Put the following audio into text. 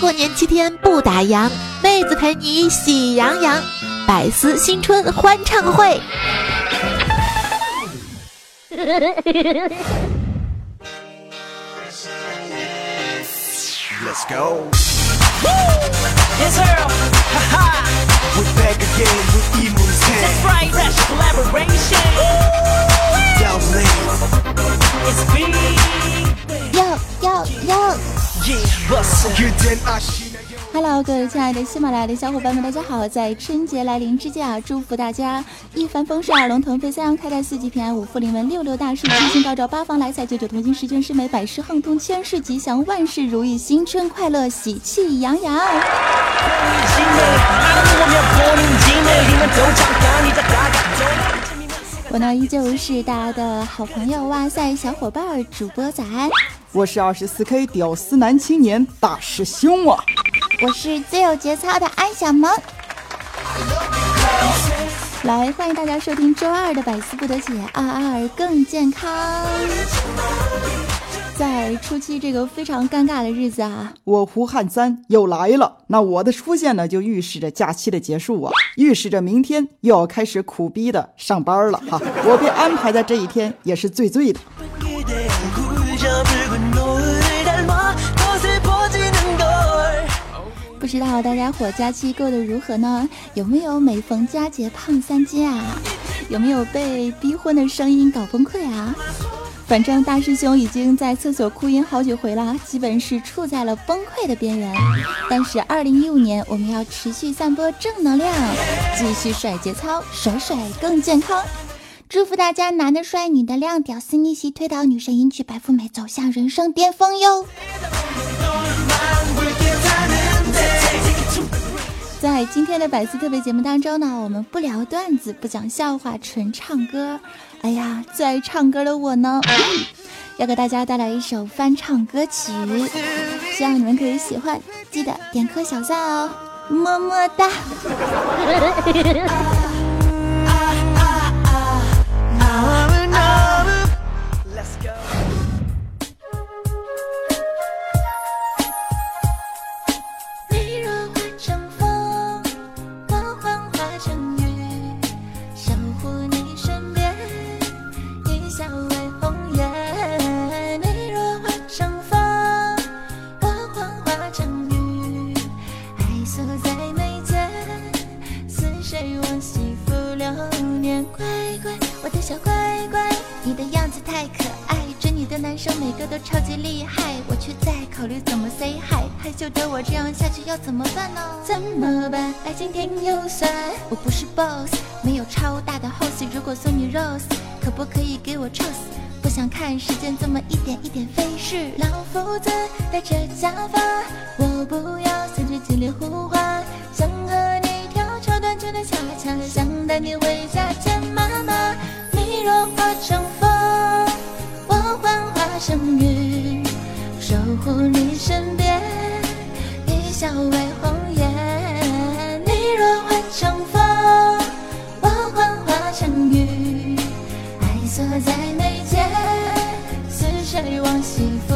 过年七天不打烊，妹子陪你喜洋洋，百思新春欢唱会。Let's go. Yes, sir. Ha ha. We're back again with Emu's hand. That's right. Fresh collaboration. Down Hello，各位亲爱的喜马拉雅的小伙伴们，大家好！在春节来临之际啊，祝福大家一帆风顺，二龙腾飞，三阳开泰，四季平安，五福临门，六六大顺，七星高照，八方来财，九九同心，十全十美，百事亨通，千事吉祥，万事如意，新春快乐，喜气洋洋。我呢，依旧是大家的好朋友，哇塞，小伙伴，主播早安！我是二十四 K 屌丝男青年大师兄啊！我是最有节操的安小萌，来欢迎大家收听周二的百思不得解，二二更健康。在初期这个非常尴尬的日子啊，我胡汉三又来了。那我的出现呢，就预示着假期的结束啊，预示着明天又要开始苦逼的上班了哈。我被安排在这一天也是最最的。不知道大家伙假期过得如何呢？有没有每逢佳节胖三斤啊？有没有被逼婚的声音搞崩溃啊？反正大师兄已经在厕所哭晕好几回了，基本是处在了崩溃的边缘。但是二零一五年我们要持续散播正能量，继续甩节操，甩甩更健康。祝福大家男的帅，女的靓，屌丝逆袭推倒女神，迎娶白富美，走向人生巅峰哟！在今天的百思特别节目当中呢，我们不聊段子，不讲笑话，纯唱歌。哎呀，最爱唱歌的我呢，要给大家带来一首翻唱歌曲，希望你们可以喜欢，记得点颗小赞哦，么么哒。笑为红颜。你若化成风，我幻化成雨，爱锁在眉间，似水往昔浮流年。乖乖，我的小乖乖，你的样子太可爱。男生每个都超级厉害，我却在考虑怎么 say hi，害羞的我这样下去要怎么办呢？怎么办？爱情甜又酸。我不是 boss，没有超大的 house。如果送你 rose，可不可以给我 choose？不想看时间这么一点一点飞逝。老夫子戴着假发，我不要三句金莲呼唤。化成雨，守护你身边。一笑为红颜，你若换成风，我幻化成雨，爱锁在眉间，似水往昔浮